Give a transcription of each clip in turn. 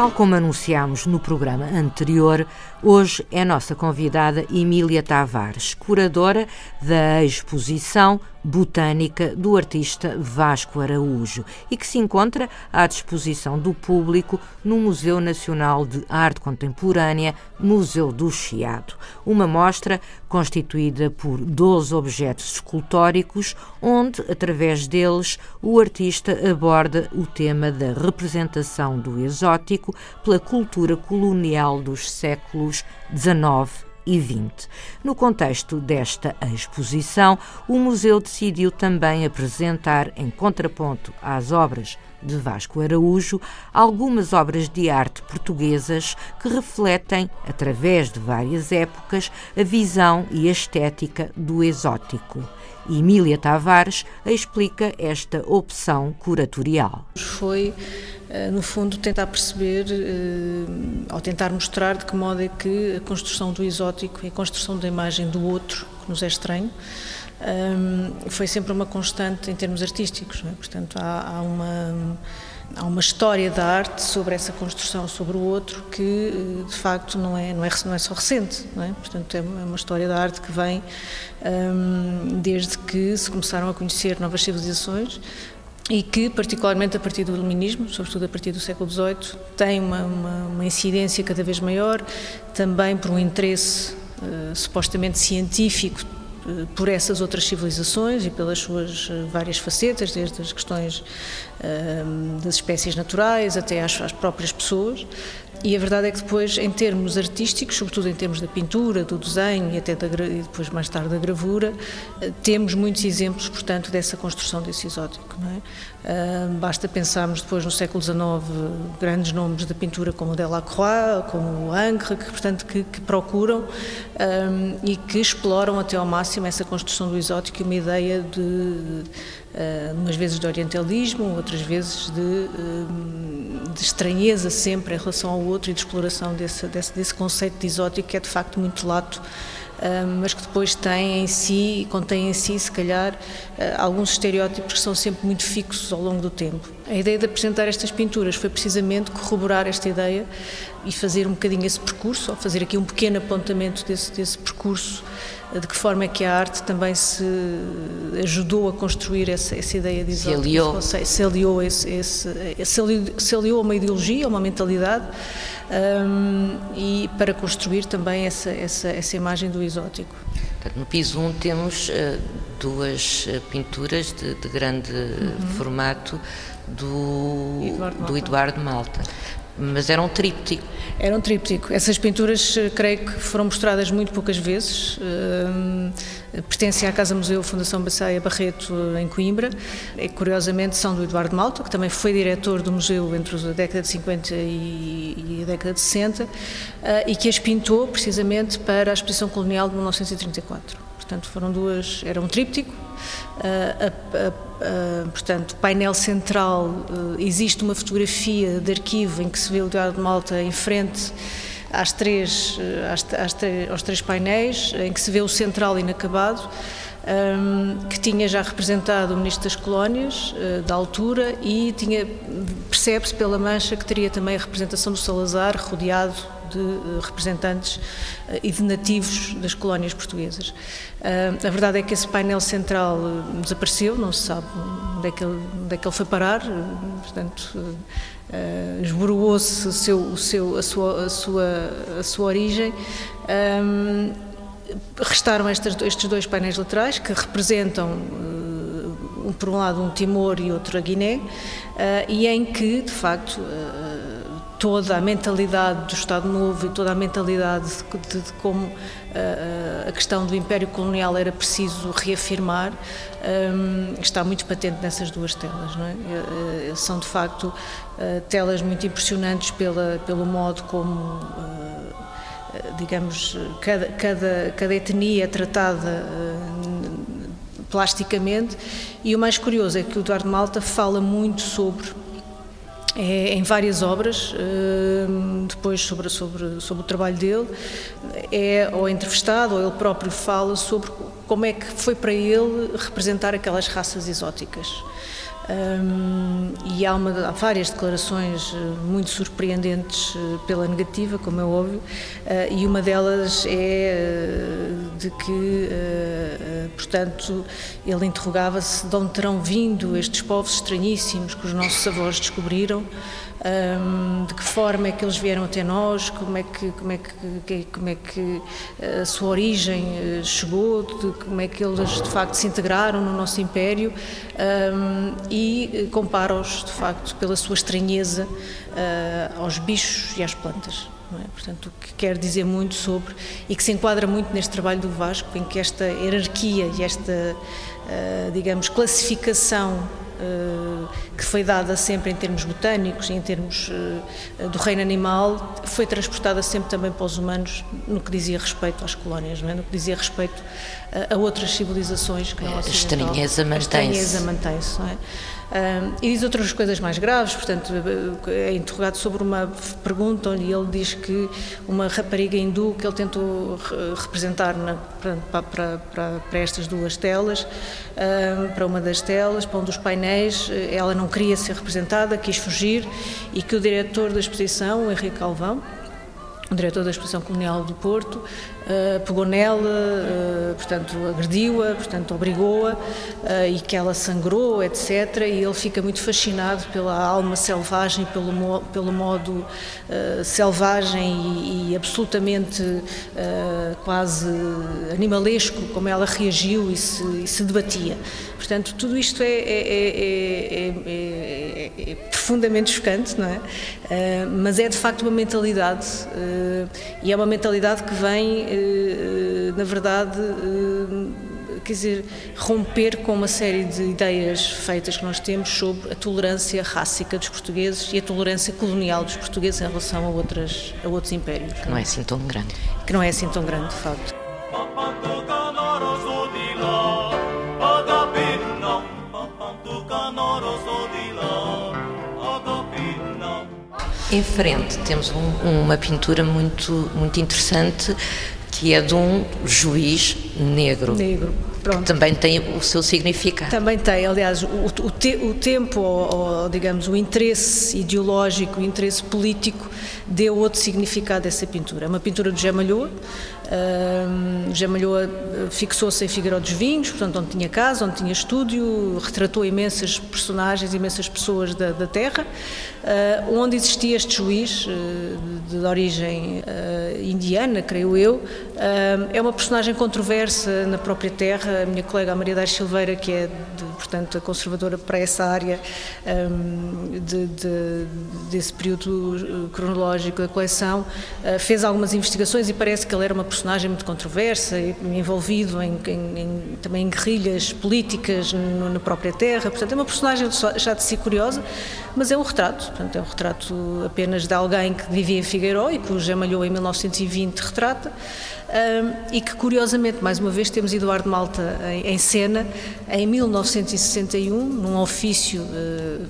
Tal como anunciámos no programa anterior, hoje é nossa convidada Emília Tavares, curadora da exposição botânica do artista Vasco Araújo e que se encontra à disposição do público no Museu Nacional de Arte Contemporânea, Museu do Chiado. Uma mostra constituída por 12 objetos escultóricos, onde, através deles, o artista aborda o tema da representação do exótico pela cultura colonial dos séculos XIX e 20. No contexto desta exposição, o museu decidiu também apresentar, em contraponto às obras de Vasco Araújo, algumas obras de arte portuguesas que refletem, através de várias épocas, a visão e a estética do exótico. Emília Tavares explica esta opção curatorial. Foi, eh, no fundo, tentar perceber, ou eh, tentar mostrar de que modo é que a construção do exótico e a construção da imagem do outro, que nos é estranho, foi sempre uma constante em termos artísticos. É? Portanto, há, há uma há uma história da arte sobre essa construção sobre o outro que de facto não é não é não é só recente não é? portanto é uma história da arte que vem um, desde que se começaram a conhecer novas civilizações e que, particularmente a partir do iluminismo, sobretudo a partir do século XVIII, tem uma, uma, uma incidência cada vez maior, também por um interesse uh, supostamente científico por essas outras civilizações e pelas suas uh, várias facetas, desde as questões das espécies naturais até às próprias pessoas. E a verdade é que depois, em termos artísticos, sobretudo em termos da pintura, do desenho e até da, e depois mais tarde da gravura, eh, temos muitos exemplos, portanto, dessa construção desse exótico. É? Basta pensarmos depois no século XIX grandes nomes da pintura como Delacroix, como Ancre, que, portanto, que, que procuram um, e que exploram até ao máximo essa construção do exótico e uma ideia de, uh, umas vezes de orientalismo, outras vezes de, uh, de estranheza sempre em relação ao outro e de exploração desse, desse, desse conceito de exótico que é de facto muito lato mas que depois tem em si, contém em si, se calhar, ah, alguns estereótipos que são sempre muito fixos ao longo do tempo. A ideia de apresentar estas pinturas foi precisamente corroborar esta ideia e fazer um bocadinho esse percurso, ou fazer aqui um pequeno apontamento desse, desse percurso de que forma é que a arte também se ajudou a construir essa, essa ideia de exótico, se aliou, se aliou, esse, esse, se, aliou, se aliou a uma ideologia, a uma mentalidade um, e para construir também essa, essa, essa imagem do exótico. No piso 1 temos uh, duas uh, pinturas de, de grande uhum. formato do Eduardo, do Eduardo Malta. Mas era um tríptico. Era um tríptico. Essas pinturas, eh, creio que foram mostradas muito poucas vezes. Uh, pertencem à Casa Museu Fundação Baceia Barreto, em Coimbra. E, curiosamente, são do Eduardo Malta, que também foi diretor do museu entre a década de 50 e, a década de 60, uh, e que as pintou precisamente para a Exposição Colonial de 1934. Portanto, foram duas. Era um tríptico. Uh, Uh, portanto, painel central, uh, existe uma fotografia de arquivo em que se vê o Eduardo de Malta em frente às três, uh, às, às, aos três painéis, em que se vê o central inacabado, um, que tinha já representado o Ministro das Colónias, da altura, e percebe-se pela mancha que teria também a representação do Salazar rodeado de eh, representantes eh, e de nativos das colónias portuguesas. Eh, a verdade é que esse painel central desapareceu, não se sabe onde é que ele, onde é que ele foi parar, portanto, uh, esboroou-se o seu, o seu, a, sua, a, sua, a sua origem. Restaram estas, estes dois painéis laterais que representam, uh, por um lado, um Timor e outro a Guiné, uh, e em que, de facto, toda a mentalidade do Estado Novo e toda a mentalidade de, de como uh, a questão do Império Colonial era preciso reafirmar, um, está muito patente nessas duas telas. É? São, de facto, uh, telas muito impressionantes pela, pelo modo como digamos, cada, cada, cada etnia é tratada plasticamente e o mais curioso é que o Eduardo Malta fala muito sobre é, em várias obras, hum, depois sobre, sobre, sobre o trabalho dele, é ou entrevistado ou ele próprio fala sobre como é que foi para ele representar aquelas raças exóticas. Um, e há, uma, há, várias declarações eh, muito surpreendentes eh, pela negativa, como é óbvio, uh, e uma delas é uh, de que, uh, portanto, ele interrogava-se de onde terão vindo estes povos estranhíssimos que os nossos avós descobriram um, de que forma é que eles vieram até nós, como é que, como é que, como é que a sua origem chegou, de, como é que eles de facto se integraram no nosso império um, e eh, compara-os de facto pela sua estranheza uh, aos bichos e às plantas. É? Portanto, o que quer dizer muito sobre e que se enquadra muito neste trabalho do Vasco, em que esta hierarquia e esta, uh, digamos, classificação que foi dada sempre em termos botânicos e em termos uh, do reino animal, foi transportada sempre também para os humanos no que dizia respeito às colónias, não é? no que dizia respeito a, outras civilizações que não a estranheza mantém-se. A mantém-se, não é? e diz outras coisas mais graves, portanto, é interrogado sobre uma pergunta onde ele diz que uma rapariga hindu que ele tentou representar na, para, para, para, para, estas duas telas, para uma das telas, para um dos painéis, ela não queria ser representada, quis fugir e que o diretor da exposição, Henrique Calvão, o diretor da Exposição Colonial do Porto, uh, pegou nela, uh, portanto, agrediu-a, portanto, obrigou-a uh, e que ela sangrou, etc. E ele fica muito fascinado pela alma selvagem, pelo, pelo modo selvagem e, e absolutamente quase animalesco como ela reagiu e se, e se debatia. Portanto, tudo isto é, é, é, é profundamente chocante, não é? mas é de facto uma mentalidade e é uma mentalidade que vem, na verdade, quer dizer, romper com uma série de ideias feitas que nós temos sobre a tolerância rássica dos portugueses e a tolerância colonial dos portugueses em relação a, outras, a outros impérios. Que não é assim tão grande. Que não é assim tão grande, de facto. Em frente temos um, uma pintura muito, muito interessante que é de um juiz negro. Negro. Pronto. também tem o seu significado. Também tem, aliás, o, o, te, o tempo, ou, ou, digamos, o interesse ideológico, o interesse político deu outro significado a essa pintura. É uma pintura de Jamalhoa, Uh, Jamalhoa fixou-se em Figueiró dos Vinhos, portanto, onde tinha casa, onde tinha estúdio, retratou imensas personagens, imensas pessoas da, da terra, uh, onde existia este juiz, uh, de, de, origem uh, indiana, creio eu. é uma personagem controversa na própria terra. A minha colega Maria das Silveira, que é, de, portanto, a conservadora para essa área um, de, de, desse período cronológico da coleção, fez algumas investigações e parece que ele era uma personagem muito controversa, envolvido em, em, também em guerrilhas políticas no, na própria terra. Portanto, é uma personagem já de si curiosa, mas é um retrato. Portanto, é um retrato apenas de alguém que vivia em Figueiró e que o José Malhou em 1920 retrata. E que, curiosamente, mais uma vez, temos Eduardo Malta em, cena em 1961, num ofício uh,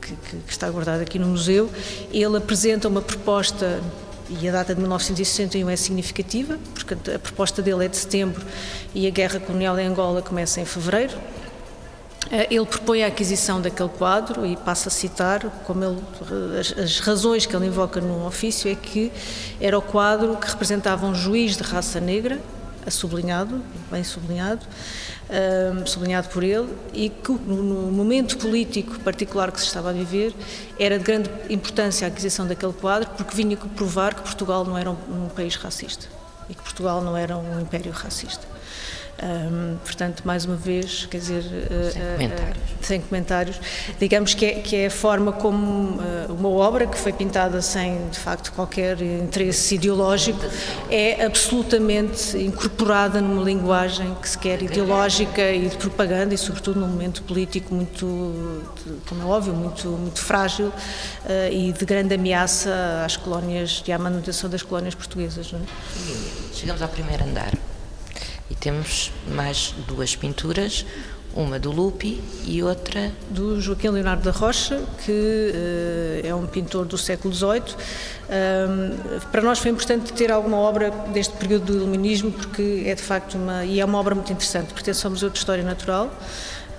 que, que está guardado aqui no museu. Ele apresenta uma proposta e a data de 1961 é significativa, porque a proposta dele é de setembro e a guerra colonial em Angola começa em fevereiro. Eh, ele propõe a aquisição daquele quadro e passa a citar, como ele, as, as, razões que ele invoca no ofício é que era o quadro que representava um juiz de raça negra, sublinhado, bem sublinhado, um, sublinhado por ele, e que no momento político particular que se estava a viver era de grande importância a aquisição daquele quadro, porque vinha provar que Portugal não era um, um país racista e que Portugal não era um império racista. Um, portanto, mais uma vez, quer dizer, sem, uh, comentários. Uh, sem comentários, digamos que é, que é a forma como uma obra que foi pintada sem, de facto, qualquer interesse ideológico é absolutamente incorporada numa linguagem que se quer ideológica e de propaganda e, sobretudo, num momento político muito, como é óbvio, muito, muito frágil e de grande ameaça às colónias e à manutenção das colónias portuguesas. É? Chegamos ao primeiro andar e temos mais duas pinturas, uma do Lupi e outra do Joaquim Leonardo da Rocha, que uh, é um pintor do século XVIII. Para nós foi importante ter alguma obra deste período do Iluminismo, porque é de facto uma e é uma obra muito interessante. Pertence ao Museu de História Natural.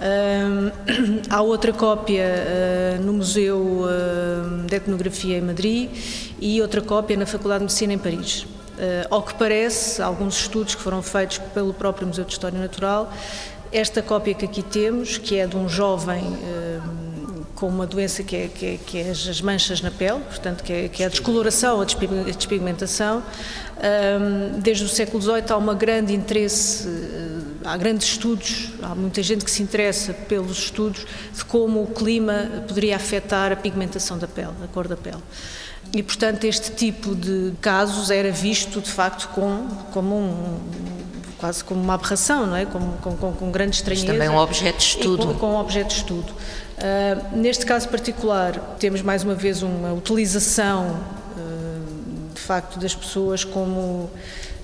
Há outra cópia uh, no Museu uh, de Etnografia em Madrid e outra cópia na Faculdade de Medicina em Paris. Uh, ao que parece, alguns estudos que foram feitos pelo próprio Museu de História Natural, esta cópia que aqui temos, que é de um jovem uh, com uma doença que é, que é, que é as manchas na pele, portanto, que é, que é a descoloração, a despigmentação, uh, desde o século XVIII há um grande interesse, há grandes estudos, há muita gente que se interessa pelos estudos de como o clima poderia afetar a pigmentação da pele, a cor da pele. E, portanto, este tipo de casos era visto, de facto, com, como um, quase como uma aberração, não é? Com, com, com, com grande estranheza. Mas também um objeto de estudo. Com, com, um objeto de estudo. Uh, neste caso particular, temos mais uma vez uma utilização, uh, de facto, das pessoas como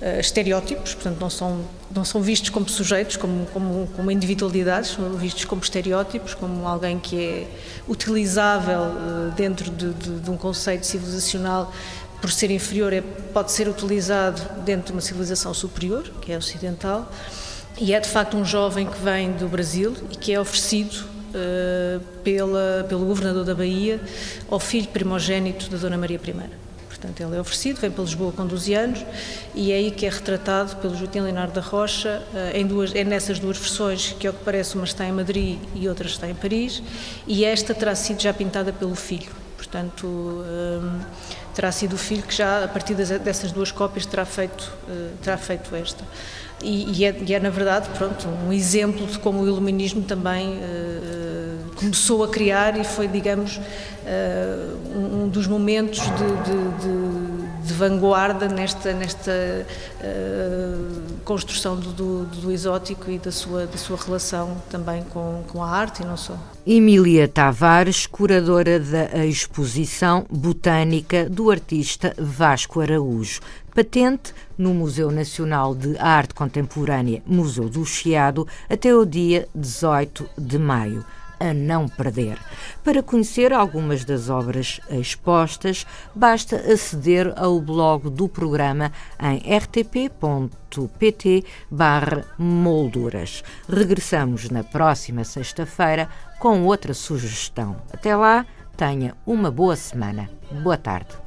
uh, estereótipos, portanto, não são, não são vistos como sujeitos, como, como, como individualidades, são vistos como estereótipos, como alguém que é utilizável uh, dentro de, de, de um conceito civilizacional por ser inferior, é, pode ser utilizado dentro de uma civilização superior, que é ocidental, e é de facto um jovem que vem do Brasil e que é oferecido uh, pela, pelo governador da Bahia ao filho primogênito da Dona Maria I. Portanto, ele é oferecido, vem para Lisboa com 12 anos e é aí que é retratado pelo Joaquim Leonardo da Rocha, eh, em duas, é nessas duas versões, que é o que parece, uma está em Madrid e outra está em Paris, e esta terá sido já pintada pelo filho. Portanto, um, terá sido o filho que já, a partir dessas duas cópias, terá feito, uh, terá feito esta. E, e, é, e, é, na verdade, pronto, um exemplo de como o iluminismo também uh, começou a criar e foi, digamos, uh, um dos momentos de, de, de, de vanguarda nesta, nesta uh, construção do, do, do, exótico e da sua, da sua relação também com, com a arte e não só. Emília Tavares, curadora da exposição botânica do artista Vasco Araújo patente no Museu Nacional de Arte Contemporânea, Museu do Chiado, até o dia 18 de maio a não perder. Para conhecer algumas das obras expostas, basta aceder ao blog do programa em rtp.pt molduras. Regressamos na próxima sexta-feira com outra sugestão. Até lá, tenha uma boa semana. Boa tarde.